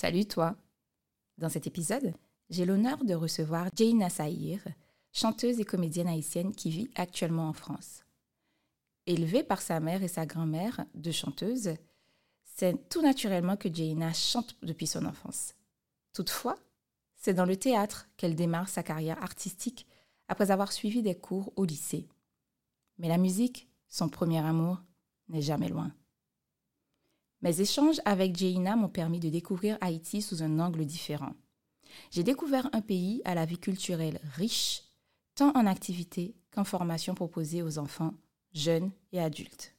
Salut toi Dans cet épisode, j'ai l'honneur de recevoir Jaina Saïr, chanteuse et comédienne haïtienne qui vit actuellement en France. Élevée par sa mère et sa grand-mère, deux chanteuses, c'est tout naturellement que Jaina chante depuis son enfance. Toutefois, c'est dans le théâtre qu'elle démarre sa carrière artistique après avoir suivi des cours au lycée. Mais la musique, son premier amour, n'est jamais loin. Mes échanges avec Jaina m'ont permis de découvrir Haïti sous un angle différent. J'ai découvert un pays à la vie culturelle riche, tant en activités qu'en formation proposée aux enfants, jeunes et adultes.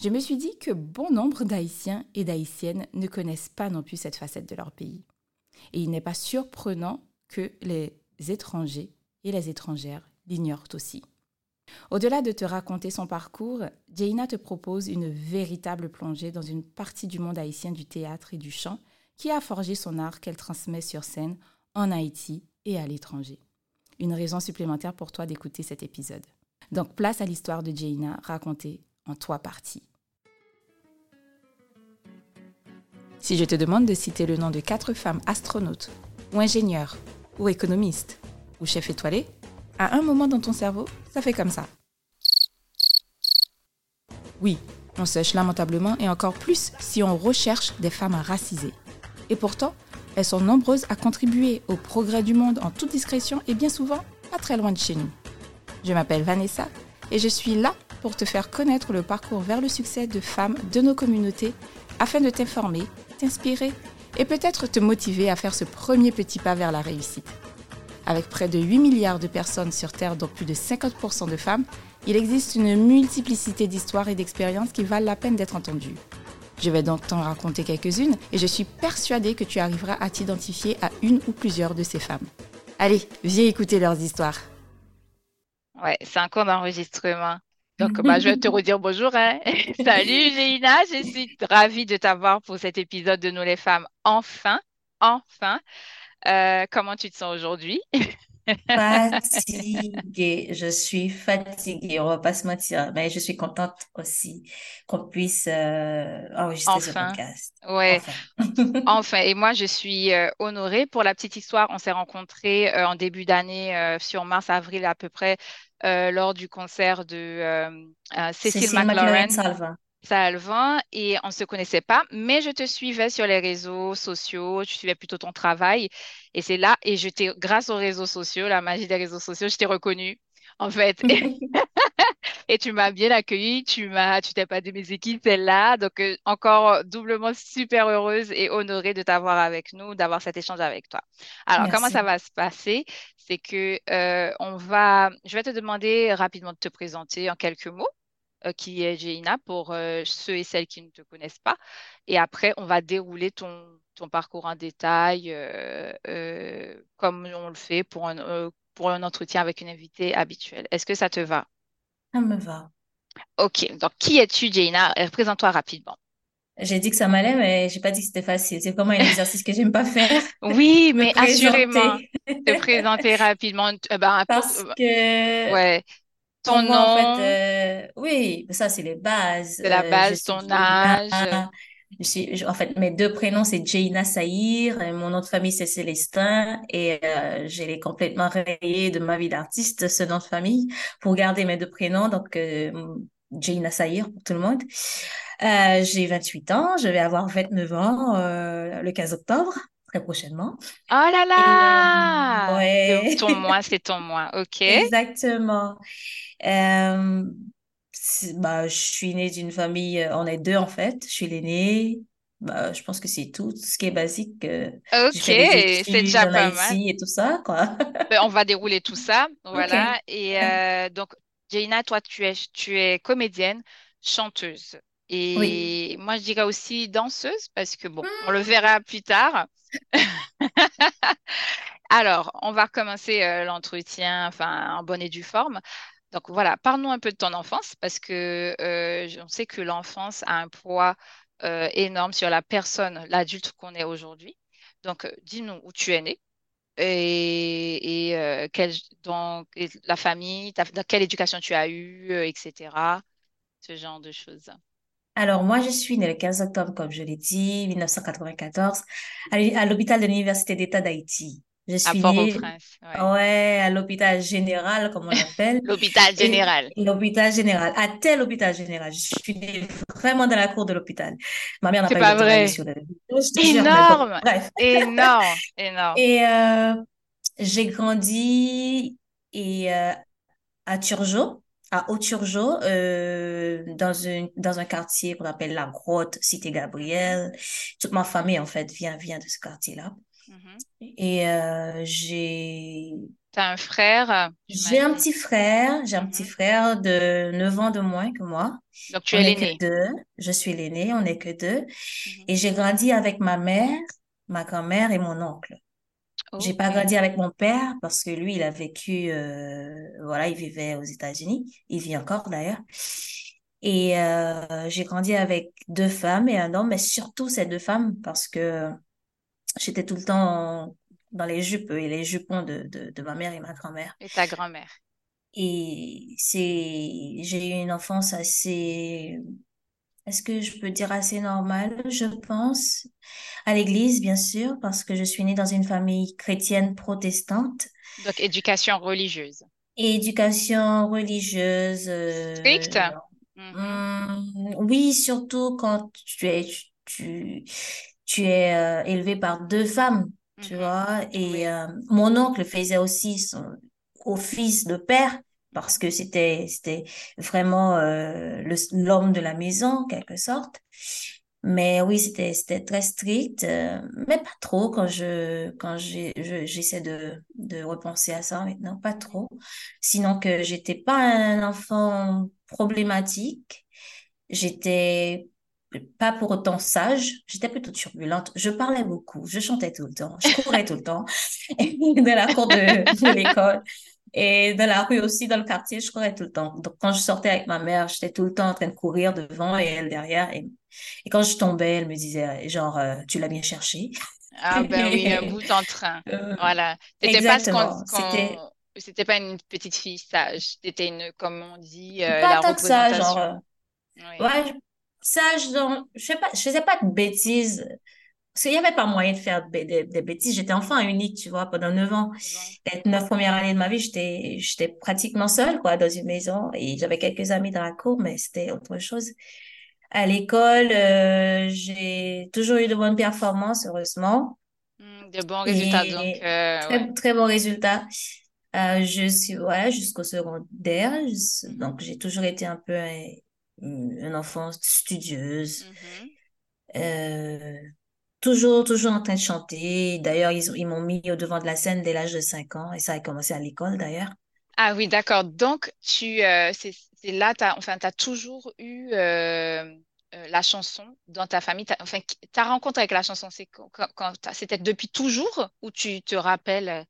Je me suis dit que bon nombre d'Haïtiens et d'Haïtiennes ne connaissent pas non plus cette facette de leur pays. Et il n'est pas surprenant que les étrangers et les étrangères l'ignorent aussi. Au-delà de te raconter son parcours, Jaina te propose une véritable plongée dans une partie du monde haïtien du théâtre et du chant qui a forgé son art qu'elle transmet sur scène en Haïti et à l'étranger. Une raison supplémentaire pour toi d'écouter cet épisode. Donc place à l'histoire de Jaina racontée en trois parties. Si je te demande de citer le nom de quatre femmes astronautes, ou ingénieurs, ou économistes, ou chefs étoilés, à un moment dans ton cerveau, ça fait comme ça. Oui, on sèche lamentablement et encore plus si on recherche des femmes racisées. Et pourtant, elles sont nombreuses à contribuer au progrès du monde en toute discrétion et bien souvent pas très loin de chez nous. Je m'appelle Vanessa et je suis là pour te faire connaître le parcours vers le succès de femmes de nos communautés afin de t'informer, t'inspirer et peut-être te motiver à faire ce premier petit pas vers la réussite. Avec près de 8 milliards de personnes sur Terre, dont plus de 50% de femmes, il existe une multiplicité d'histoires et d'expériences qui valent la peine d'être entendues. Je vais donc t'en raconter quelques-unes et je suis persuadée que tu arriveras à t'identifier à une ou plusieurs de ces femmes. Allez, viens écouter leurs histoires. Ouais, c'est un cours d'enregistrement. Donc, bah, je vais te redire bonjour. Hein. Salut, Léina. Je suis ravie de t'avoir pour cet épisode de Nous les femmes. Enfin, enfin. Euh, comment tu te sens aujourd'hui? Fatiguée, je suis fatiguée, on va pas se mentir, mais je suis contente aussi qu'on puisse euh, enregistrer ce podcast. Ouais, enfin. enfin. Et moi, je suis euh, honorée. Pour la petite histoire, on s'est rencontrés en début d'année, sur mars-avril à peu près, lors du concert de Cécile, Cécile McLaurin Salvin et on ne se connaissait pas, mais je te suivais sur les réseaux sociaux, je suivais plutôt ton travail et c'est là, et je t'ai, grâce aux réseaux sociaux, la magie des réseaux sociaux, je t'ai reconnue en fait. et tu m'as bien accueilli, tu m'as, tu t'es pas de mes équipes, celle-là? Donc, euh, encore doublement super heureuse et honorée de t'avoir avec nous, d'avoir cet échange avec toi. Alors, comment ça va se passer? C'est que euh, on va, je vais te demander rapidement de te présenter en quelques mots. Euh, qui est Jaina pour euh, ceux et celles qui ne te connaissent pas. Et après, on va dérouler ton, ton parcours en détail euh, comme on le fait pour un, pour un entretien avec une invitée habituelle. Est-ce que ça te va? Ça me va. OK. Donc, qui es-tu, Jaina? Présente-toi rapidement. J'ai dit que ça m'allait, mais j'ai pas dit que c'était facile. C'est vraiment un exercice que j'aime pas faire. Oui, mais assurément, te présenter rapidement. Ben, Parce que ouais, ton nom. en fait, euh, oui, ça, c'est les bases. C'est la Euh, base, ton âge. Jaina. Je suis, je- en fait, mes deux prénoms, c'est Jaina Saïr. et Mon nom de famille, c'est Célestin. Et euh, je l'ai complètement rayé de ma vie d'artiste, ce nom de famille, pour garder mes deux prénoms. Donc, euh, Jaina Saïr pour tout le monde. Euh, j'ai 28 ans. Je vais avoir 29 ans le 15 octobre, très prochainement. Oh là là! ouais, C'est ton mois, c'est ton mois. OK. exactement. Euh, bah, je suis née d'une famille, euh, on est deux en fait. Je suis l'aînée. Bah, je pense que c'est tout, tout ce qui est basique. euh, OK, c'est déjà pas mal. Et tout ça, quoi. Ben, on va dérouler tout ça. Voilà. Et euh, donc, Jaina, toi, tu es, tu es comédienne, chanteuse. Oui. Et moi, je dirais aussi danseuse, parce que bon, on le verra plus tard. Alors, on va recommencer euh, l'entretien, enfin, en bonne et due forme. Donc voilà, parle-nous un peu de ton enfance, parce que euh, on sait que l'enfance a un poids euh, énorme sur la personne, l'adulte qu'on est aujourd'hui. Donc, dis-nous où tu es né et, et, quel- dans et la famille, ta- dans quelle éducation tu as eue, etc. Ce genre de choses. Alors, moi, je suis née le 15 octobre, comme je l'ai dit, 1994, à l'hô- à l'hôpital de l'Université d'État d'Haïti. Je À suis née, Port-au-Prince. Ouais. ouais, à l'hôpital général, comme on l'appelle, L'hôpital général. l'hôpital général, à tel hôpital général. Je suis née vraiment dans la cour de l'hôpital. Ma mère n'a pas pas vrai. sur le, te jure, bon, Énorme, bref. énorme, énorme. Et euh, j'ai grandi et, euh, à Turgeau, à Haut-Turgeau, euh, dans une, dans un quartier qu'on appelle La Grotte, Cité Gabriel. Toute ma famille, en fait, vient, vient de ce quartier-là. mhm. Et euh, j'ai, T'as un frère, j'ai un petit frère, j'ai un petit Mhm. frère de 9 ans de moins que moi. Donc tu On es l'aîné. deux. Je suis l'aîné, on n'est que deux. Mhm. Et j'ai grandi avec ma mère, ma grand-mère et mon oncle. J'ai pas grandi avec mon père parce que lui, il a vécu, euh, voilà, il vivait aux États-Unis. Il vit encore d'ailleurs. Et euh, j'ai grandi avec deux femmes et un homme, mais surtout ces deux femmes parce que j'étais tout le temps dans les jupes et les jupons de, de, de ma mère et ma grand-mère. Et ta grand-mère. Et c'est, j'ai eu une enfance assez, est-ce que je peux dire assez normale, je pense, à l'église, bien sûr, parce que je suis née dans une famille chrétienne protestante. Donc éducation religieuse. Et éducation religieuse, Stricte? euh, Mhm. hum, oui, surtout quand tu es, tu, tu es euh, élevé par deux femmes, tu Mhm. vois. Et Oui. euh, mon oncle faisait aussi son office de père parce que c'était, c'était vraiment euh, l'homme de la maison, en quelque sorte. Mais oui, c'était, c'était très strict, euh, mais pas trop quand je, quand j'essaie de, de repenser à ça maintenant, pas trop. Sinon que j'étais pas un enfant problématique, j'étais pas pour autant sage, j'étais plutôt turbulente, je parlais beaucoup, je chantais tout le temps, je courais tout le temps dans la cour de, de l'école. Et dans la rue aussi, dans le quartier, je courais tout le temps. Donc, quand je sortais avec ma mère, j'étais tout le temps en train de courir devant et elle derrière. Et, et quand je tombais, elle me disait, genre, euh, tu l'as bien cherché. Ah ben oui, un bout en train. Euh, Voilà. T'étais pas ce qu'on, exactement. C'était. C'était pas une petite fille sage. T'étais une, comme on dit, euh, pas la tant que ça, genre, euh, Oui. ouais, sage, je sais pas, je faisais pas de bêtises. Parce qu'il y avait pas moyen de faire des, des- des bêtises. J'étais enfant unique, tu vois, pendant neuf ans. Les neuf premières années de ma vie, j'étais, j'étais pratiquement seule, quoi, dans une maison. Et j'avais quelques amis dans la cour, mais c'était autre chose. À l'école, euh, j'ai toujours eu de bonnes performances, heureusement. Hmm, de bons résultats. Donc, euh, très, ouais. très bons résultats. Euh, je suis, ouais, jusqu'au secondaire. Je- Mhm. donc, j'ai toujours été un peu un, un enfant studieuse. Euh, toujours, toujours en train de chanter. D'ailleurs, ils, ont- ils m'ont mis au devant de la scène dès l'âge de 5 ans. Et ça a commencé à l'école, d'ailleurs. Ah oui, d'accord. Donc, tu, euh, c'est, là, t'as, enfin, t'as toujours eu euh, euh, la chanson dans ta famille. Enfin, ta rencontre avec la chanson, c'est quand, quand- c'était depuis toujours ou tu te rappelles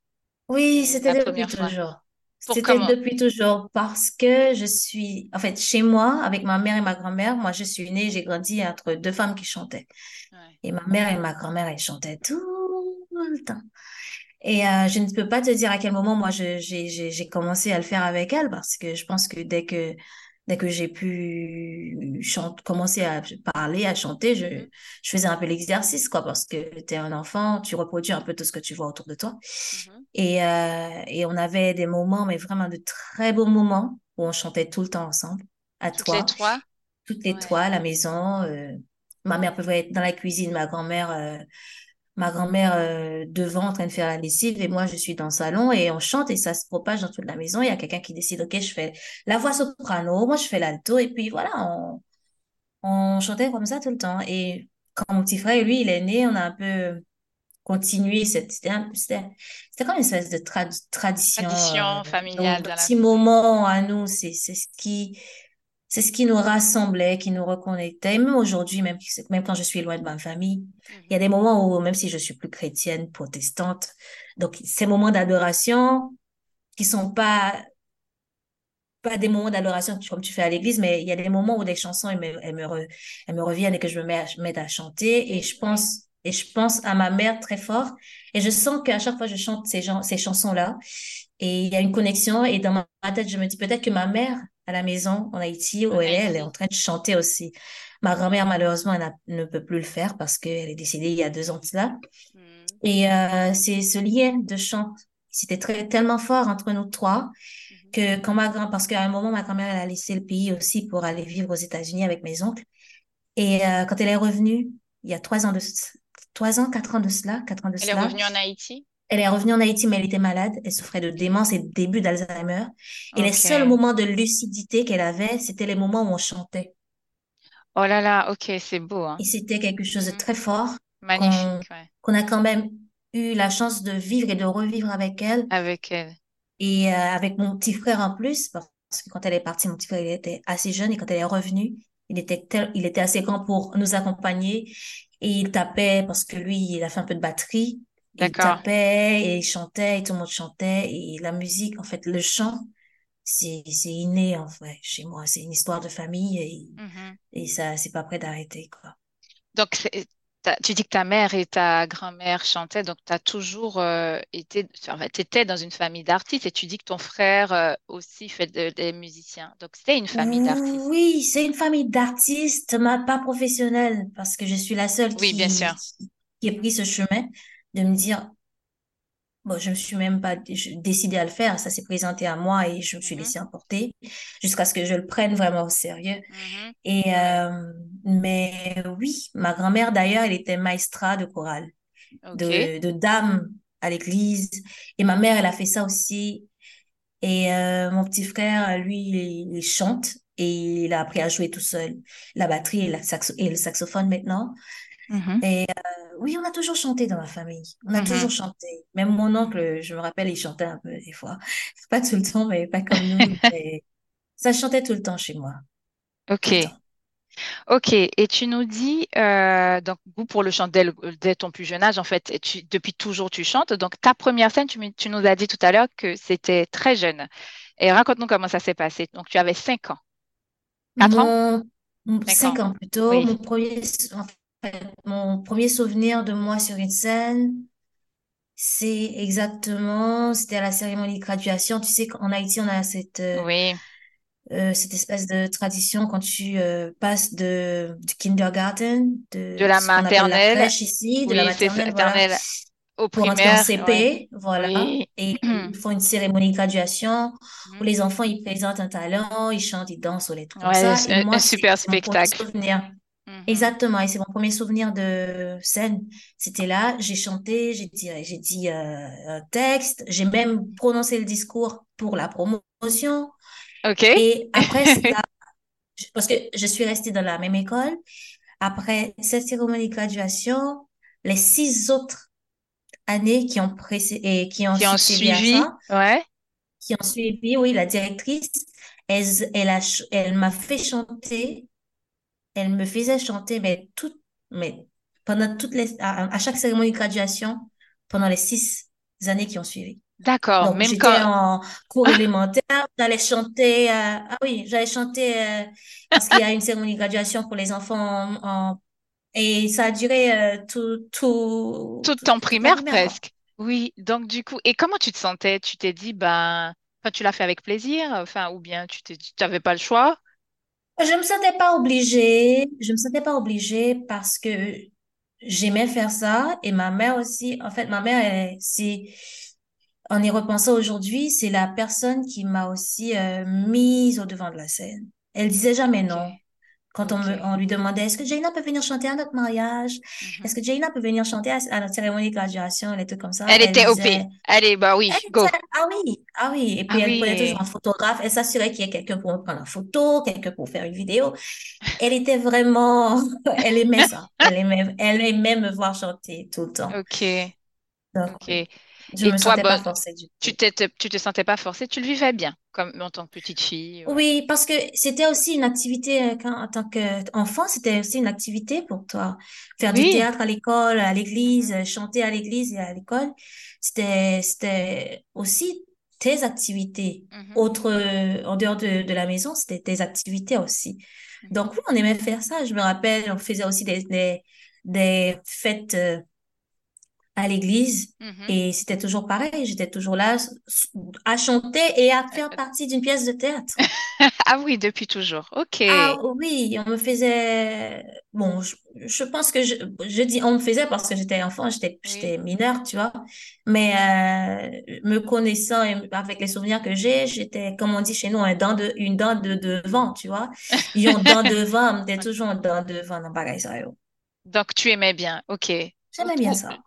Oui, c'était depuis fois? toujours. C'était depuis toujours parce que je suis, en fait, chez moi, avec ma mère et ma grand-mère, moi, je suis née, j'ai grandi entre deux femmes qui chantaient. Ouais. Et ma mère et ma grand-mère, elles chantaient tout le temps. Et euh, je ne peux pas te dire à quel moment moi j'ai commencé à le faire avec elle parce que je pense que dès que dès que j'ai pu commencer à parler, à chanter, je Mhm. je faisais un peu l'exercice quoi parce que tu es un enfant, tu reproduis un peu tout ce que tu vois autour de toi. Mhm. Et euh, et on avait des moments mais vraiment de très beaux moments où on chantait tout le temps ensemble à Toutes les trois, trois? toutes les Ouais. trois à la maison. euh, ma mère pouvait être dans la cuisine, ma grand-mère euh, ma grand-mère euh, devant en train de faire la lessive et moi je suis dans le salon et on chante et ça se propage dans toute la maison. Il y a quelqu'un qui décide, ok, je fais la voix soprano, moi je fais l'alto et puis voilà, on, on chantait comme ça tout le temps. Et quand mon petit frère, lui, il est né, on a un peu continué cette, c'était un- comme une espèce de trad- tradition, euh, Tradition familiale nos dans la petits famille. moments à nous, c'est c'est ce qui c'est ce qui nous rassemblait, qui nous reconnectait. Même aujourd'hui, même, même quand je suis loin de ma famille, il y a des moments où, même si je suis plus chrétienne, protestante, donc ces moments d'adoration qui sont pas, pas des moments d'adoration comme tu fais à l'église, mais il y a des moments où des chansons, elles me, elles me, elles me reviennent et que je me mets à, mets à chanter. Et je pense, et je pense à ma mère très fort. Et je sens qu'à chaque fois je chante ces ces chansons-là. Et il y a une connexion. Et dans ma tête, je me dis peut-être que ma mère à la maison en Haïti où elle est, elle est en train de chanter aussi. Ma grand-mère, malheureusement, elle ne peut plus le faire parce qu'elle est décédée il y a deux ans de cela. Hmm. Et euh, c'est ce lien de chant, c'était très tellement fort entre nous trois hmm. que quand ma grand parce qu'à un moment, ma grand-mère, elle a laissé le pays aussi pour aller vivre aux États-Unis avec mes oncles. Et euh, quand elle est revenue, il y a trois ans de trois ans, quatre ans de cela, quatre ans de cela. Elle est revenue en Haïti? Elle est revenue en Haïti, mais elle était malade. Elle souffrait de démence et de début d'Alzheimer. Et les seuls moments de lucidité qu'elle avait, c'était les moments où on chantait. Oh là là, ok, c'est beau. Hein. Et c'était quelque chose de mm. très fort. Magnifique, qu'on a quand même eu la chance de vivre et de revivre avec elle. Avec elle. Et euh, avec mon petit frère en plus, parce que quand elle est partie, mon petit frère il était assez jeune et quand elle est revenue, il était il était assez grand pour nous accompagner et il tapait parce que lui, il a fait un peu de batterie. Il tapait et il chantait et tout le monde chantait et la musique, en fait, le chant, c'est inné en fait chez moi. C'est une histoire de famille et, mm-hmm. et ça, c'est pas prêt d'arrêter quoi. Donc tu dis que ta mère et ta grand-mère chantaient, donc tu as toujours euh, été, tu étais dans une famille d'artistes et tu dis que ton frère euh, aussi fait des musiciens. Donc c'était une famille d'artistes. Oui, c'est une famille d'artistes, mais pas professionnelle, parce que je suis la seule qui, bien sûr. qui, a pris ce chemin de me dire, bon, je me suis même pas décidée à le faire, ça s'est présenté à moi et je me suis mm-hmm. laissée emporter jusqu'à ce que je le prenne vraiment au sérieux. Mm-hmm. Et, euh, mais oui, ma grand-mère d'ailleurs, elle était maestra de chorale, de, de dame à l'église. Et ma mère, elle a fait ça aussi. Et euh, mon petit frère, lui, il, chante et il a appris à jouer tout seul la batterie et, la saxo et le saxophone maintenant. Mm-hmm. Et euh, oui, on a toujours chanté dans ma famille. On a toujours mm-hmm. chanté. Même mon oncle, je me rappelle, il chantait un peu des fois. Pas tout le temps, mais pas comme nous. ça chantait tout le temps chez moi. Ok. Ok, et tu nous dis, euh, donc, goût pour le chant dès, ton plus jeune âge, en fait, tu, depuis toujours tu chantes. Donc, ta première scène, tu, tu nous as dit tout à l'heure que c'était très jeune. Et raconte-nous comment ça s'est passé. Donc, tu avais 5 ans. 4 ans? 5 ans. plutôt. Mon premier, mon premier souvenir de moi sur une scène, c'est exactement, c'était à la cérémonie de graduation. Tu sais qu'en Haïti, on a cette, euh, Oui, euh, cette espèce de tradition quand tu euh, passes de, du kindergarten, de de la maternelle. ici, de la maternelle, au pour entrer en CP, voilà. Et ils font une cérémonie de graduation où les mhm. enfants, ils présentent un talent, ils chantent, ils dansent ou les trucs comme ça. Et moi, un super spectacle. Mhm. Exactement, et c'est mon premier souvenir de scène. C'était là, j'ai chanté, j'ai dit, j'ai dit euh, un texte, j'ai même prononcé le discours pour la promotion. Ok. Et après parce que je suis restée dans la même école, après cette cérémonie de graduation, les six autres années qui ont précédé, qui ont, qui ont suivi, ouais. qui ont suivi, oui, la directrice, elle, elle a, elle m'a fait chanter elle me faisait chanter, mais, tout, mais pendant toutes les, à, chaque cérémonie de graduation, pendant les six années qui ont suivi. D'accord, même j'étais en cours élémentaire, j'allais chanter, euh, ah oui, j'allais chanter euh, parce qu'il y a une cérémonie de graduation pour les enfants en, et ça a duré euh, tout, tout, tout ton primaire, presque. Oui, donc du coup, et comment tu te sentais? Tu t'es dit, ben, tu l'as fait avec plaisir, enfin, ou bien tu t'es dit, tu n'avais pas le choix? Je me sentais pas obligée, je me sentais pas obligée parce que j'aimais faire ça et ma mère aussi. En fait, ma mère, c'est, en y repensant aujourd'hui, c'est la personne qui m'a aussi euh, mise au devant de la scène. Elle disait jamais non. Quand on, me, on lui demandait, est-ce que Jaina peut venir chanter à notre mariage? Mm-hmm. Est-ce que Jaina peut venir chanter à, notre cérémonie de graduation? Elle était comme ça. Elle, était OP. Allez, bah oui, go. ah oui, ah oui. Et puis, ah elle prenait toujours un photographe. Elle s'assurait qu'il y ait quelqu'un pour prendre une photo, quelqu'un pour faire une vidéo. Elle était vraiment, elle aimait ça. Elle aimait, elle aimait me voir chanter tout le temps. OK. OK. Je me sentais pas forcée du Tu tu te sentais pas forcée, tu le vivais bien, comme en tant que petite fille. Oui, parce que c'était aussi une activité, euh, quand, en tant qu'enfant, c'était aussi une activité pour toi. Faire du théâtre à l'école, à l'église, mm-hmm. chanter à l'église et à l'école, c'était, c'était aussi tes activités. Autre, en dehors de, de la maison, c'était tes activités aussi. Mm-hmm. Donc oui, on aimait faire ça. Je me rappelle, on faisait aussi des, des, des fêtes, euh, à l'église Mhm. et c'était toujours pareil. J'étais toujours là à chanter et à faire partie d'une pièce de théâtre. Ah oui, depuis toujours. Ok. Ah oui, on me faisait... Bon, je, je pense que je, je dis on me faisait parce que j'étais enfant, j'étais, Oui. mineure, tu vois. Mais euh, me connaissant et avec les souvenirs que j'ai, j'étais, comme on dit chez nous, un dent de, une dent de devant, tu vois. Ils ont dent devant, t'es toujours un dent devant dans pareil, ça. yo. Donc, tu aimais bien. Ok.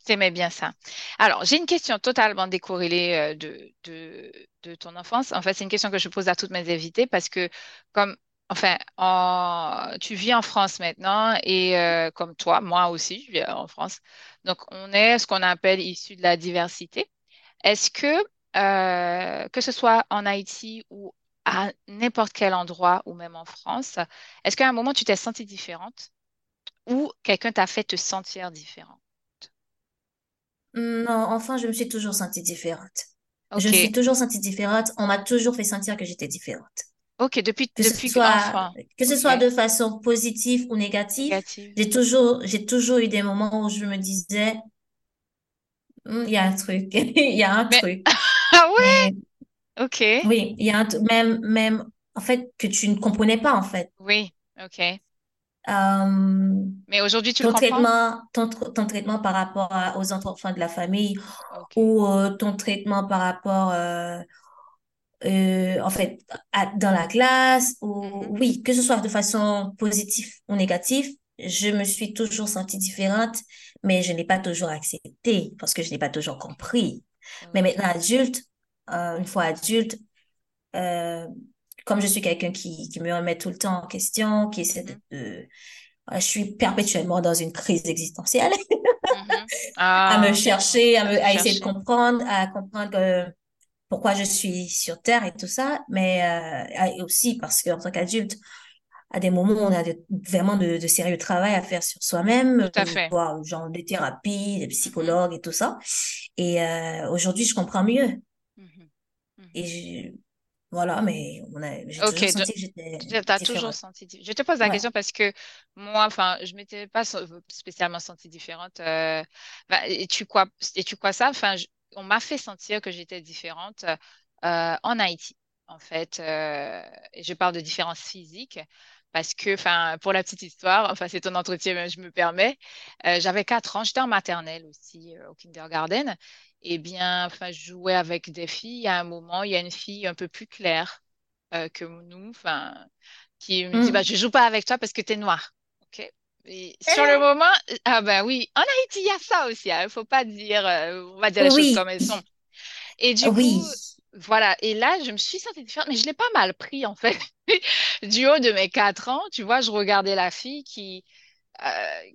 J'aimais bien ça. Alors, j'ai une question totalement décorrélée euh, de, de, de ton enfance. En fait, c'est une question que je pose à toutes mes invités parce que, comme, enfin, en- tu vis en France maintenant et euh, comme toi, moi aussi, je vis en France. Donc, on est ce qu'on appelle issu de la diversité. Est-ce que, euh, que ce soit en Haïti ou à n'importe quel endroit ou même en France, est-ce qu'à un moment, tu t'es sentie différente ou quelqu'un t'a fait te sentir différente? Non, enfin, je me suis toujours sentie différente. Je me suis Ok, toujours sentie différente. On m'a toujours fait sentir que j'étais différente. ok, depuis, Que ce depuis soit, enfant. que ce Ok, soit de façon positive ou négative, négative. j'ai toujours, j'ai toujours eu des moments où je me disais, Hmm, il y a un truc, il y a un Mais, truc. ah ouais, Mais ok, oui, il y a un, tr- même, même, en fait, que tu ne comprenais pas, en fait. oui, ok. Euh, Mais aujourd'hui, tu ton traitement, ton, tr- ton traitement par rapport à- aux enfants de la famille ou euh, ton traitement par rapport, euh, en fait, à- dans la classe ou Mhm, oui, que ce soit de façon positive ou négative, je me suis toujours sentie différente, mais je n'ai pas toujours accepté parce que je n'ai pas toujours compris. Mais maintenant adulte, une fois adulte, comme je suis quelqu'un qui, qui me remet tout le temps en question, qui essaie de, Mhm, de- je suis perpétuellement dans une crise existentielle, mhm. à me Ah, chercher, à me, essayer de comprendre, à comprendre que pourquoi je suis sur Terre et tout ça, mais euh, aussi parce qu'en tant qu'adulte, à des moments, on a de- vraiment de, de sérieux travail à faire sur soi-même, Tout à euh, fait. voir genre des thérapies, des Mhm, psychologues et tout ça. Et euh, aujourd'hui, je comprends mieux. mhm, Et je- voilà, mais on a, j'ai Ok, toujours senti que j'étais Tu as toujours différente. senti. Je te pose la Ouais. question parce que moi, enfin, je m'étais pas spécialement sentie différente. euh, bah, et tu quoi, et tu quoi ça? Enfin, je- on m'a fait sentir que j'étais différente euh, en Haïti, en fait. euh, et je parle de différence physique parce que, enfin, pour la petite histoire, enfin, c'est ton entretien, mais je me permets. j'avais 4 ans, j'étais en maternelle aussi, au kindergarten. Eh bien, enfin, je jouais avec des filles. À un moment, il y a une fille un peu plus claire euh, que nous, enfin, qui me dit, bah, Mm. je joue pas avec toi parce que t'es noir. OK? Et sur le Eh, moment, ah ben oui, en Haïti, il y a ça aussi. Il faut pas dire, euh, on va dire les choses comme elles sont. Et du coup, oui, voilà. Et là, je me suis sentie différente, mais je l'ai pas mal pris, en fait. Du haut de mes quatre ans, tu vois, je regardais la fille qui,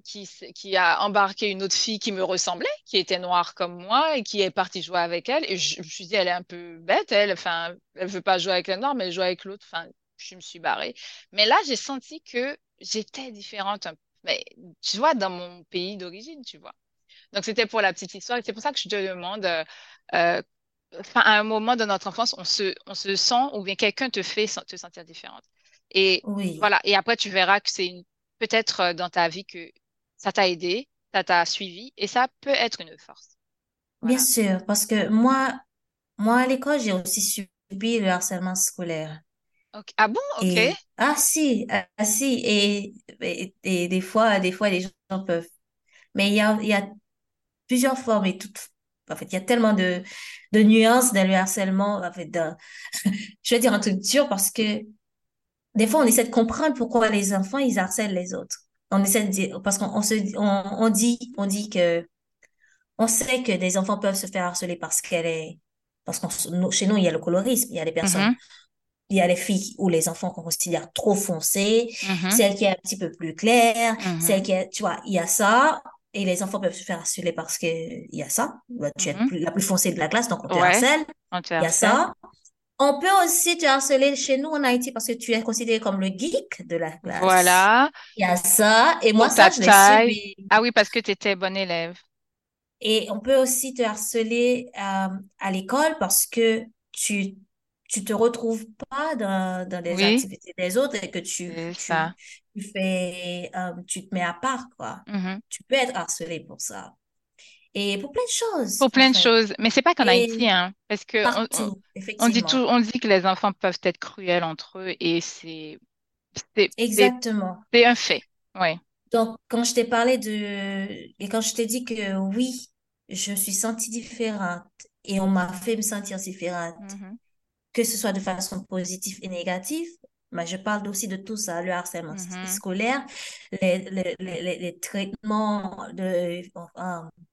qui, s- qui a embarqué une autre fille qui me ressemblait, qui était noire comme moi, et qui est partie jouer avec elle. Et je, je me suis dit, elle est un peu bête, elle. Enfin, elle veut pas jouer avec la noire, mais elle joue avec l'autre. Enfin, je me suis barrée. Mais là, j'ai senti que j'étais différente. Mais tu vois, dans mon pays d'origine, tu vois. Donc, c'était pour la petite histoire. C'est pour ça que je te demande, euh, euh, à un moment de notre enfance, on se, on se sent ou bien quelqu'un te fait te sentir différente. Et oui. voilà. Et après, tu verras que c'est une, peut-être euh, dans ta vie que ça t'a aidé, ça t'a suivi et ça peut être une force. Bien sûr, parce que moi, moi à l'école, j'ai aussi subi le harcèlement scolaire. Ah bon? Ok. Et ah si, ah si, et, et, et des fois, des fois, les gens peuvent. Mais il y a, il y a plusieurs formes et toutes. En fait, il y a tellement de, de nuances dans le harcèlement. En fait, dans- je vais dire un truc dur parce que des fois, on essaie de comprendre pourquoi les enfants, ils harcèlent les autres. On essaie de dire, parce qu'on on se, on, on dit, on dit que, on sait que des enfants peuvent se faire harceler parce qu'elle est, parce qu'on, chez nous, il y a le colorisme, il y a des personnes Mhm, Il y a les filles ou les enfants qu'on considère trop foncés, mhm, celle qui est un petit peu plus claire, celle mhm, qui est, tu vois, il y a ça. Et les enfants peuvent se faire harceler parce que il y a ça. Bah, Tu es mhm. plus- la plus foncée de la classe, donc on te Ouais. harcèle. Il y a ça. On peut aussi te harceler chez nous en Haïti parce que tu es considéré comme le geek de la classe. Voilà. Il y a ça. Et moi, Pour ça, je l'ai subi. Ah oui, parce que tu étais bon élève. Et on peut aussi te harceler euh, à l'école parce que tu tu te retrouves pas dans, dans les Oui, activités des autres et que tu tu fais euh, tu te mets à part quoi. Mhm, Tu peux être harcelé pour ça. Et pour plein de choses, Pour plein de fait. choses. Mais c'est pas qu'en Haïti, hein, parce que on, on- partout, on dit tout, on dit que les enfants peuvent être cruels entre eux et c'est, Exactement. c'est un fait. Ouais. Donc, quand je t'ai parlé de... Et quand je t'ai dit que oui, je me suis sentie différente et on m'a fait me sentir différente, Mhm, que ce soit de façon positive et négative, mais je parle aussi de tout ça, le harcèlement mhm, scolaire, les, les, les, traitements de,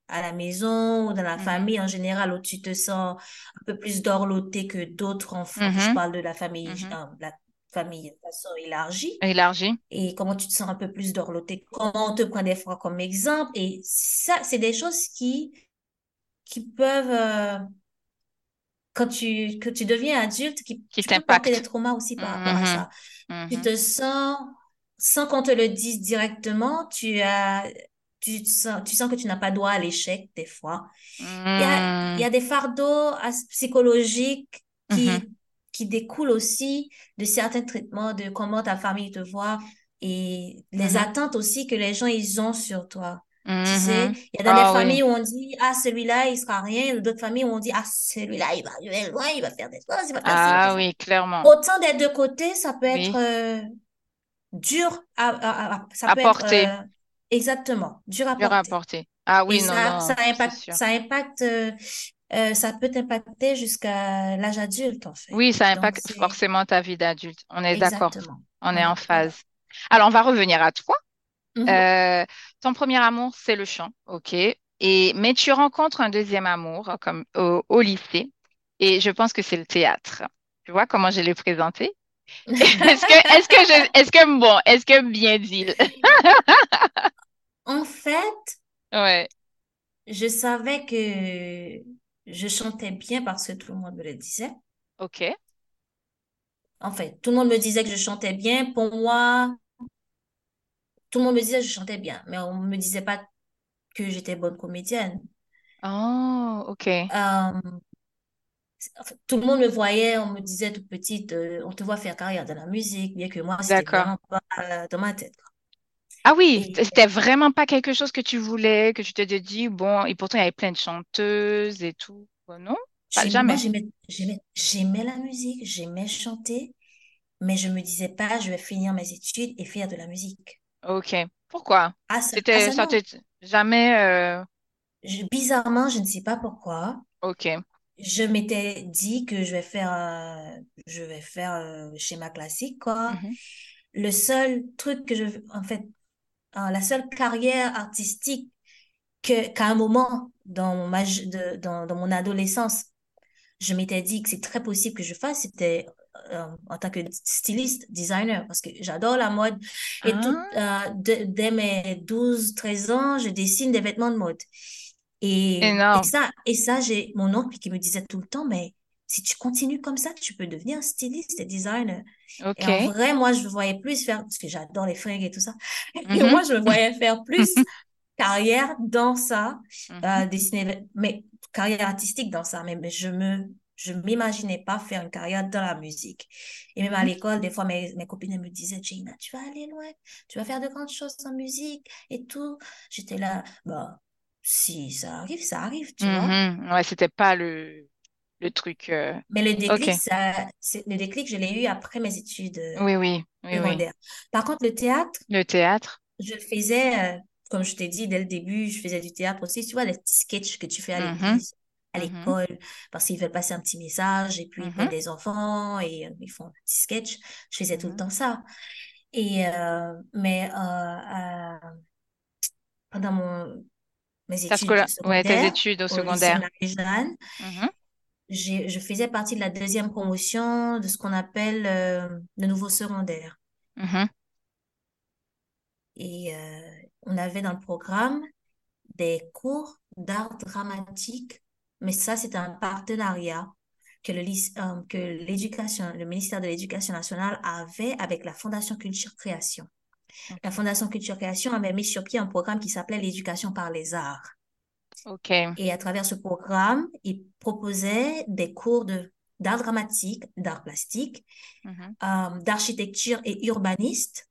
à la maison ou dans la mhm, famille en général où tu te sens un peu plus dorloté que d'autres enfants. Je mhm, parle de la famille, euh, la famille de façon élargie Élargi. et comment tu te sens un peu plus dorloté, comment on te prend des fois comme exemple? Et ça, c'est des choses qui, qui peuvent, euh, quand tu, que tu deviens adulte, qui, Qui tu peux porter des traumas aussi par rapport à ça. Tu te sens, sans qu'on te le dise directement, tu as, tu te sens, tu sens que tu n'as pas droit à l'échec des fois. Il y a, y Mm, a des fardeaux psychologiques qui, qui découlent aussi de certains traitements, de comment ta famille te voit et les mhm, attentes aussi que les gens ils ont sur toi. Tu sais, mhm. il y a dans des Ah oui. familles où on dit, ah, celui-là, il sera rien, d'autres familles où on dit, ah, celui-là, il va arriver loin, il va faire des choses, il va faire Ah ça. oui, clairement. Autant des deux côtés, ça peut être euh, dur à, à- à- ça À peut être porter. euh, exactement Dur à porter. porter. Ah oui, non, ça, non, impacte, ça impacte, euh, euh, ça peut t'impacter jusqu'à l'âge adulte, en fait. Oui, ça impacte forcément ta vie d'adulte. On est d'accord. On est en phase. Alors, on va revenir à toi. Mhm. Euh, ton premier amour, c'est le chant, ok. Et, mais tu rencontres un deuxième amour comme au, au lycée. Et je pense que c'est le théâtre. Tu vois comment je l'ai présenté? Est-ce que, est-ce que je, est-ce que bon, est-ce que bien dit? En fait, Ouais, je savais que je chantais bien parce que tout le monde me le disait. ok. En fait, tout le monde me disait que je chantais bien. Pour moi, tout le monde me disait que je chantais bien, mais on me disait pas que j'étais bonne comédienne. Oh, ok. Euh, tout le monde me voyait, on me disait toute petite, euh, on te voit faire carrière dans la musique, bien que moi, c'était D'accord. vraiment pas euh, dans ma tête. quoi. Ah oui, Et c'était vraiment pas quelque chose que tu voulais, que tu t'étais dit, bon, et pourtant il y avait plein de chanteuses et tout. Bon, non? Pas, jamais. j'aimais, la musique, j'aimais chanter, mais je me disais pas, je vais finir mes études et faire de la musique. Ok. Pourquoi? Ah ça, ah C'était, ça t'est jamais, euh, Je- bizarrement, je ne sais pas pourquoi. ok. Je m'étais dit que je vais faire, euh, je vais faire euh, schéma classique, quoi. Mhm. Le seul truc que je, en fait, euh, la seule carrière artistique que, qu'à un moment dans ma, je- de- dans, dans mon adolescence, je m'étais dit que c'est très possible que je fasse, c'était euh, en tant que styliste, designer, parce que j'adore la mode. Et tout, Ah, euh, de- dès mes 12 13 ans, je dessine des vêtements de mode. Et, et ça, et ça, j'ai mon oncle qui me disait tout le temps, mais si tu continues comme ça, tu peux devenir styliste et designer. Et en vrai, moi, je me voyais plus faire, parce que j'adore les fringues et tout ça. Et Mhm. moi, je me voyais faire plus carrière dans ça, euh, dessiner, mais carrière artistique dans ça. Mais, mais je me, je m'imaginais pas faire une carrière dans la musique. Et même à Mhm. l'école, des fois, mes, mes copines elles me disaient, Gina, tu vas aller loin, tu vas faire de grandes choses en musique et tout. J'étais là, bah, si ça arrive, ça arrive, tu vois. Mhm. Ouais, c'était pas le, le truc. euh, Mais le déclic, ça, le déclic, je l'ai eu après mes études euh, Oui, oui, oui. Par contre, le théâtre, Le théâtre. je le faisais, euh, comme je t'ai dit dès le début, je faisais du théâtre aussi. Tu vois, les petits sketchs que tu fais à Mhm. l'église, à Mhm. l'école, parce qu'ils veulent passer un petit message et puis ils prennent Mhm. des enfants et euh, ils font un petit sketch. Je faisais tout le temps ça. Et, mais pendant mon, mes études scola... Ouais, tes études au au lycée secondaire. Marie-Jeanne, je faisais partie de la deuxième promotion de ce qu'on appelle euh, le nouveau secondaire. Mhm. Et euh, on avait dans le programme des cours d'art dramatique, mais ça, c'est un partenariat que le euh, le ministère de l'Éducation nationale avait avec la Fondation Culture Création. La. Fondation Culture Création avait mis sur pied un programme qui s'appelait l'éducation par les arts. Ok. Et à travers ce programme, ils proposaient des cours de d'art dramatique, d'art plastique, Mhm. euh, d'architecture et urbaniste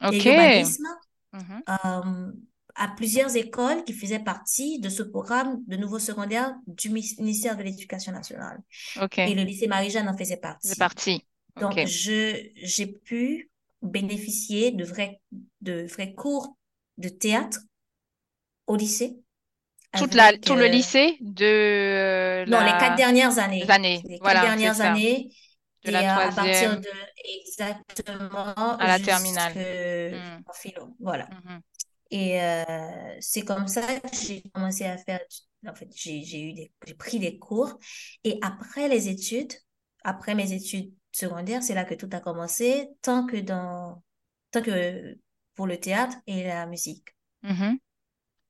et Ok. urbanisme Mhm. euh, à plusieurs écoles qui faisaient partie de ce programme de nouveau secondaire du ministère de l'Éducation nationale. OK. Et le lycée Marie-Jeanne en faisait partie. C'est parti. Donc, j'ai pu bénéficier de vrais, de vrais cours de théâtre au lycée. Toute la, avec, tout le euh, lycée de euh, non, les quatre dernières années. les années. Les quatre Voilà, dernières années. De Et la à partir de exactement À la terminale. Hmm. en philo. Voilà. Mhm. Et euh, c'est comme ça que j'ai commencé à faire. En fait, j'ai eu j'ai pris des cours. Et après les études, après mes études secondaires, c'est là que tout a commencé, tant que dans, tant que pour le théâtre et la musique. Mhm.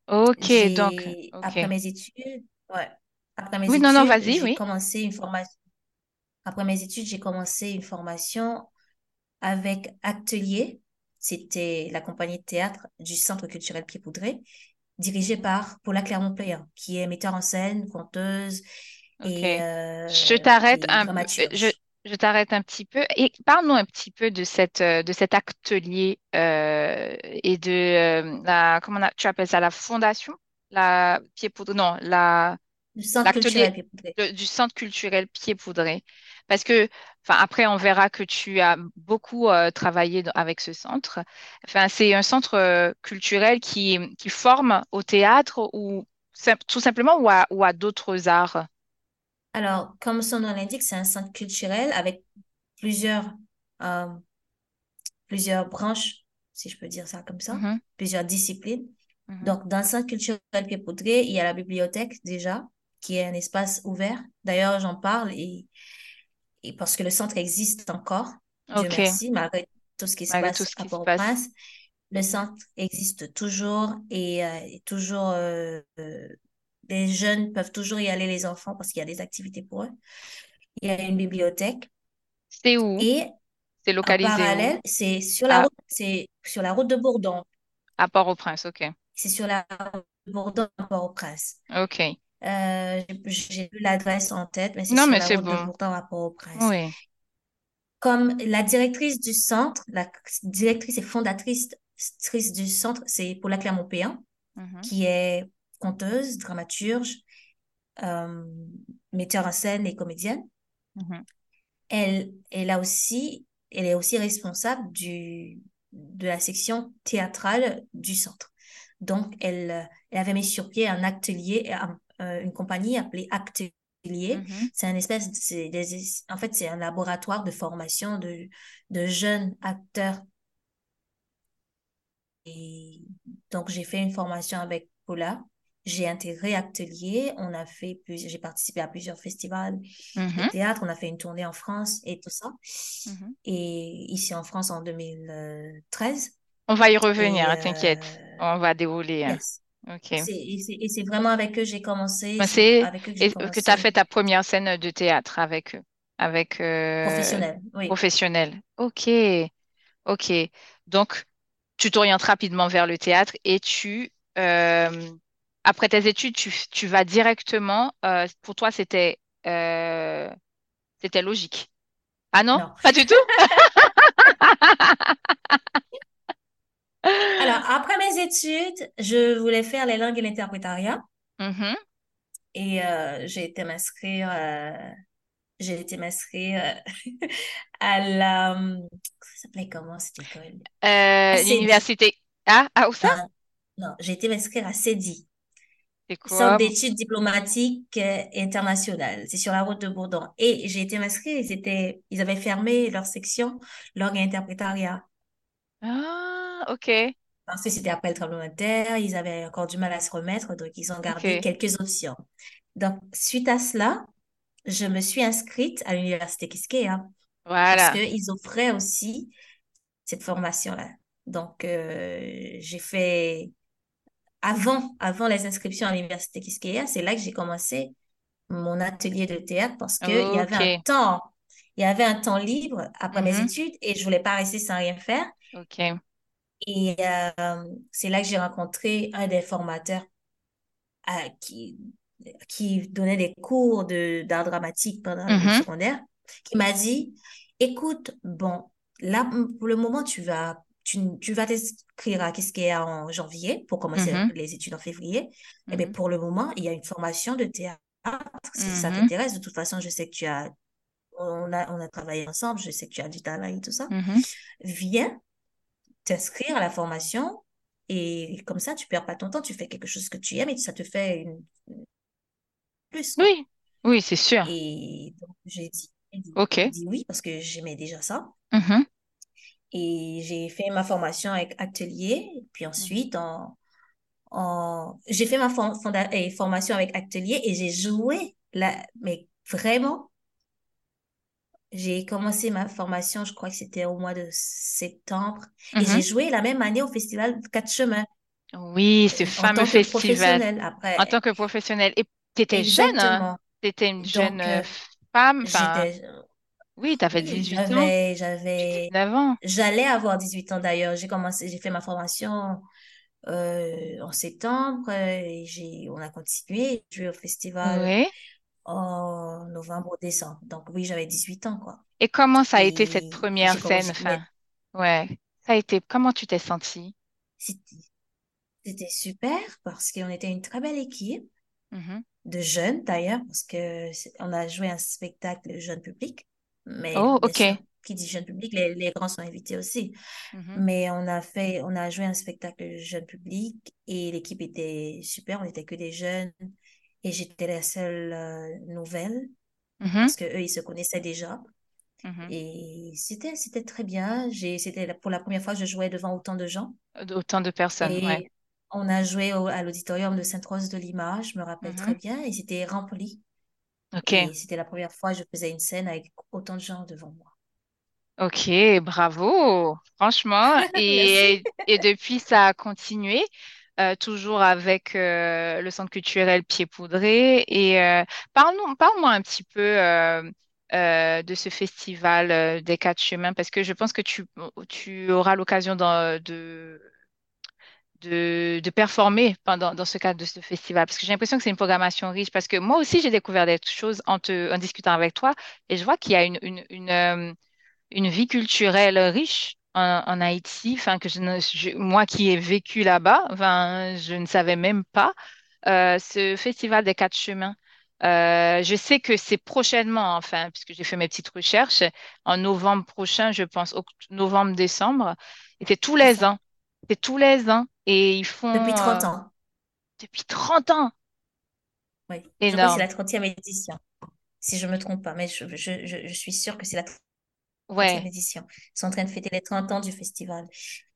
Ok, donc, après mes études, ouais, après mes Oui, non, non, vas-y, j'ai oui. commencé une formation. Après mes études, j'ai commencé une formation avec Atelier. C'était la compagnie de théâtre du Centre culturel Pied-Poudré, dirigée par Paula Clermont-Playan, qui est metteur en scène, conteuse Ok. et, euh, Je t'arrête un peu, je, je t'arrête un petit peu et parle-nous un petit peu de cette, euh, de cet atelier euh, et de euh, la, comment on a- tu appelles ça, la fondation? La pied poudré, non, la, Du Centre l'atelier culturel Pied-Poudré. de- du centre culturel pied poudré. Parce que, enfin, après, on verra que tu as beaucoup euh, travaillé dans- avec ce centre. Enfin, c'est un centre culturel qui, qui forme au théâtre ou tout simplement ou à, ou à d'autres arts? Alors, comme son nom l'indique, c'est un centre culturel avec plusieurs, euh, plusieurs branches, si je peux dire ça comme ça, Mhm, plusieurs disciplines. mhm. Donc, dans le centre culturel Pied-Poudré, il y a la bibliothèque déjà, qui est un espace ouvert. D'ailleurs, j'en parle et, et parce que le centre existe encore, Dieu merci, malgré tout ce qui se malgré passe à qui. Port-au-Prince. Le centre existe toujours et, euh, toujours, euh, les jeunes peuvent toujours y aller, les enfants, parce qu'il y a des activités pour eux. Il y a une bibliothèque C'est où? et C'est localisé parallèle, c'est sur la À, route, c'est sur la route de Bourdon. à Port-au-Prince, ok. C'est sur la route de Bourdon à Port-au-Prince. Ok. Euh, j'ai plus l'adresse en tête, mais c'est Non, sur mais la c'est route de bon. Bourdon à Port-au-Prince. Oui. Comme la directrice du centre, la directrice et fondatrice du centre, c'est Paula Clermont-Péan, Mhm. qui est conteuse, dramaturge, euh, metteur en scène et comédienne. Mhm. Elle, elle a aussi, elle est aussi responsable du, de la section théâtrale du centre. Donc, elle, elle avait mis sur pied un atelier, un- euh, une compagnie appelée Atelier. Mhm. C'est un espèce, c'est des, en fait, c'est un laboratoire de formation de, de jeunes acteurs. Et donc, j'ai fait une formation avec Paula. J'ai intégré Atelier. On a fait plus, j'ai participé à plusieurs festivals de Mhm. théâtre. On a fait une tournée en France et tout ça. Mhm. Et ici en France en 2013. On va y revenir, t'inquiète. euh, On va dérouler. hein. yes. Et c'est vraiment avec eux que j'ai commencé. C'est avec eux que et que tu as fait ta première scène de théâtre avec eux, avec euh, professionnel. Oui. professionnel. Ok, ok. Donc, tu t'orientes rapidement vers le théâtre et tu, euh, après tes études, tu, tu vas directement. euh, pour toi, c'était euh, c'était logique. Ah non? Non. Pas du tout? Alors, après mes études, je voulais faire les langues et l'interprétariat. Mhm. Et euh, j'ai été m'inscrire, j'ai été m'inscrire à la, ça s'appelait comment cette école? L'université. Ah, ah, où ça? Non, non, j'ai été m'inscrire à CEDI, C'est Centre quoi? d'études diplomatiques euh, internationales. C'est sur la route de Bourdon. Et j'ai été m'inscrire, ils étaient, ils avaient fermé leur section langue et interprétariat. Ah, ok, Parce que c'était après le tremblement de terre, ils avaient encore du mal à se remettre, donc ils ont gardé quelques options. Donc, suite à cela, je me suis inscrite à l'université Quisqueya parce Voilà. qu'ils offraient aussi cette formation-là. Donc, euh, j'ai fait, avant, avant les inscriptions à l'université Quisqueya, c'est là que j'ai commencé mon atelier de théâtre parce qu'il y avait un temps, il y avait un temps libre après mes Mhm. études et je voulais pas rester sans rien faire. Ok. Et euh, c'est là que j'ai rencontré un des formateurs euh, qui, qui donnait des cours de, d'art dramatique pendant le Mhm. secondaire, qui m'a dit, écoute, bon, là, pour le moment, tu vas, tu, tu vas t'inscrire à qu'est-ce qu'il y a en janvier pour commencer Mhm, les études en février. Et bien, mhm, pour le moment, il y a une formation de théâtre. Si ça mhm, t'intéresse, de toute façon, je sais que tu as, on a, on a travaillé ensemble, je sais que tu as du talent et tout ça. Viens t'inscrire à la formation et comme ça, tu perds pas ton temps, tu fais quelque chose que tu aimes et ça te fait une, plus, quoi. Oui, oui, c'est sûr. Et donc, j'ai dit, dit oui parce que j'aimais déjà ça. Et j'ai fait ma formation avec Atelier. Puis mhm. ensuite, en, en... j'ai fait ma for- formation avec Atelier et j'ai joué là. Mais vraiment, j'ai commencé ma formation, je crois que c'était au mois de septembre. Et j'ai Mhm. joué la même année au Festival Quatre Chemins Oui, ce fameux festival professionnelle. en tant Après, que professionnel. Et tu étais jeune, hein? Tu étais une jeune Donc, euh, femme. J'étais, oui, tu avais oui, 18 ans, j'avais, j'allais avoir 18 ans d'ailleurs. J'ai commencé, j'ai fait ma formation euh, en septembre euh, et j'ai, on a continué, joué au festival Oui. en novembre décembre. Donc oui, j'avais 18 ans, quoi. Et comment ça a été cette Et première scène? Enfin, ouais. Ça a été, comment tu t'es sentie? c'était super parce qu'on était une très belle équipe Mhm. de jeunes d'ailleurs, parce que on a joué un spectacle jeune public. Mais Oh, sûr, qui dit jeune public, les, les grands sont invités aussi. Mhm. Mais on a fait, on a joué un spectacle jeune public et l'équipe était super, on n'était que des jeunes et j'étais la seule euh, nouvelle Mhm. parce que eux ils se connaissaient déjà Mhm. et c'était c'était très bien. J'ai c'était pour la première fois je jouais devant autant de gens Autant de personnes, ouais. et on a joué au- à l'auditorium de Sainte-Rose de Lima, je me rappelle très bien et c'était rempli OK. et c'était la première fois que je faisais une scène avec autant de gens devant moi. OK, bravo, franchement. Et, et depuis, ça a continué, euh, toujours avec euh, le Centre culturel Pied Poudré. Et euh, parle-nous, parle-moi un petit peu de ce festival des Quatre Chemins, parce que je pense que tu, tu auras l'occasion de, de, de performer pendant, dans ce cadre de ce festival, parce que j'ai l'impression que c'est une programmation riche, parce que moi aussi, j'ai découvert des choses en, te, en discutant avec toi, et je vois qu'il y a une, une, une, euh, une vie culturelle riche en, en Haïti, enfin que je ne- je- moi qui ai vécu là-bas, enfin je ne savais même pas euh, ce festival des Quatre Chemins. Euh, je sais que c'est prochainement, enfin, puisque j'ai fait mes petites recherches, en novembre prochain, je pense, novembre-décembre, et c'est tous les ans. C'est tous les ans. Et ils Depuis font euh, 30 ans. depuis 30 ans. Oui. Je crois que c'est Énorme. la trentième édition, si je me trompe pas, mais je, je, je, je suis sûre que c'est la trentième Ouais. édition. Ils sont en train de fêter les 30 ans du festival.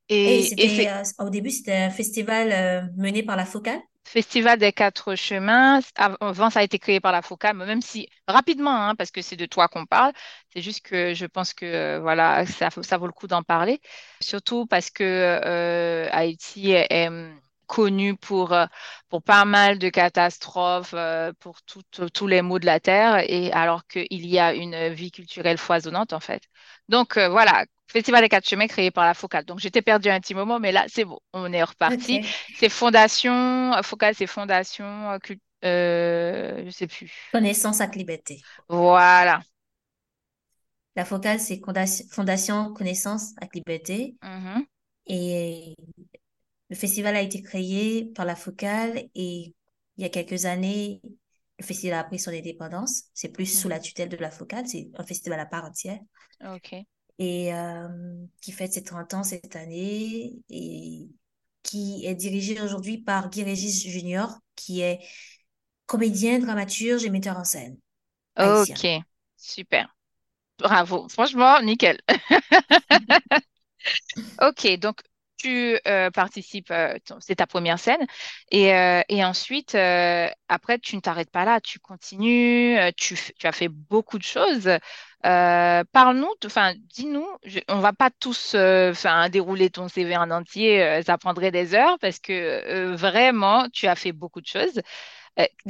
Et Et, et c'est euh, au début, c'était un festival euh, mené par la Focale. Festival des Quatre Chemins. Avant, ça a été créé par la FOCAM, même si rapidement, hein, parce que c'est de toi qu'on parle. C'est juste que je pense que euh, voilà, ça, vaut le coup d'en parler. Surtout parce que euh, Haïti est, hum, connu pour, euh, pour pas mal de catastrophes, pour tous les maux de la terre, et alors qu'il y a une vie culturelle foisonnante, en fait. Donc euh, voilà, Festival des Quatre Chemins créé par la FOCAL. Donc j'étais perdue un petit moment, mais là, c'est bon, on est reparti. C'est fondation, euh, Focal, c'est fondation, euh, cult- euh, je sais plus. Connaissance avec liberté. Voilà. La Focale, c'est Fondation, Connaissance avec liberté. Mhm, Et le festival a été créé par la Focale et il y a quelques années, le festival a pris son indépendance. C'est plus sous mhm. la tutelle de la Focale, c'est un festival à part entière. Ok. et euh, qui fête ses 30 ans cette année et qui est dirigé aujourd'hui par Guy Régis Junior, qui est comédien, dramaturge et metteur en scène haïtien. Ok. Super. Bravo. Franchement, nickel. Ok, donc tu euh, participes, euh, c'est ta première scène, et, euh, et ensuite, après, tu ne t'arrêtes pas là, tu continues, tu, as fait beaucoup de choses. Parle-nous, enfin, dis-nous, on va pas tous enfin, dérouler ton CV en entier, ça prendrait des heures, parce que vraiment, tu as fait beaucoup de choses.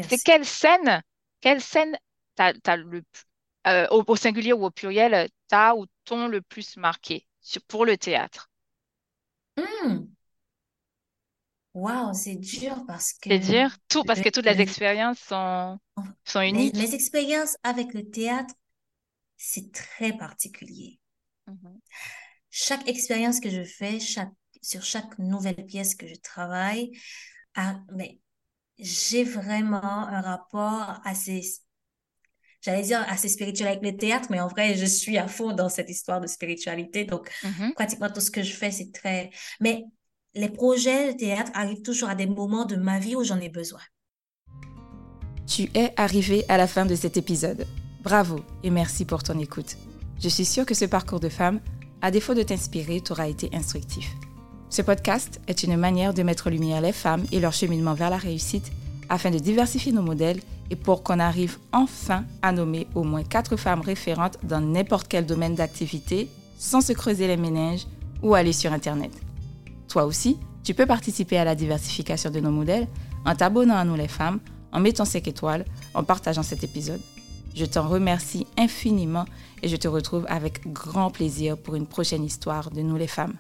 C'est quelle scène, quelle scène t'as, t'as le, p- au, au singulier ou au pluriel, t'as ou t'ont le plus marqué sur- pour le théâtre? Hmm. Waouh, c'est dur parce que C'est dire tout, parce le- que toutes les le- expériences sont, sont les, uniques. les expériences avec le théâtre, c'est très particulier. Mhm. chaque expérience que je fais, chaque, sur chaque nouvelle pièce que je travaille, ah, mais j'ai vraiment un rapport assez, j'allais dire assez spirituel avec le théâtre, mais en vrai, je suis à fond dans cette histoire de spiritualité. Donc, mm-hmm. pratiquement tout ce que je fais, c'est très... Mais les projets de théâtre arrivent toujours à des moments de ma vie où j'en ai besoin. Tu es arrivé à la fin de cet épisode. Bravo et merci pour ton écoute. Je suis sûre que ce parcours de femme, à défaut de t'inspirer, t'aura été instructif. Ce podcast est une manière de mettre en lumière les femmes et leur cheminement vers la réussite afin de diversifier nos modèles et pour qu'on arrive enfin à nommer au moins quatre femmes référentes dans n'importe quel domaine d'activité sans se creuser les méninges ou aller sur Internet. Toi aussi, tu peux participer à la diversification de nos modèles en t'abonnant à nous les femmes, en mettant 5 étoiles, en partageant cet épisode. Je t'en remercie infiniment et je te retrouve avec grand plaisir pour une prochaine histoire de nous les femmes.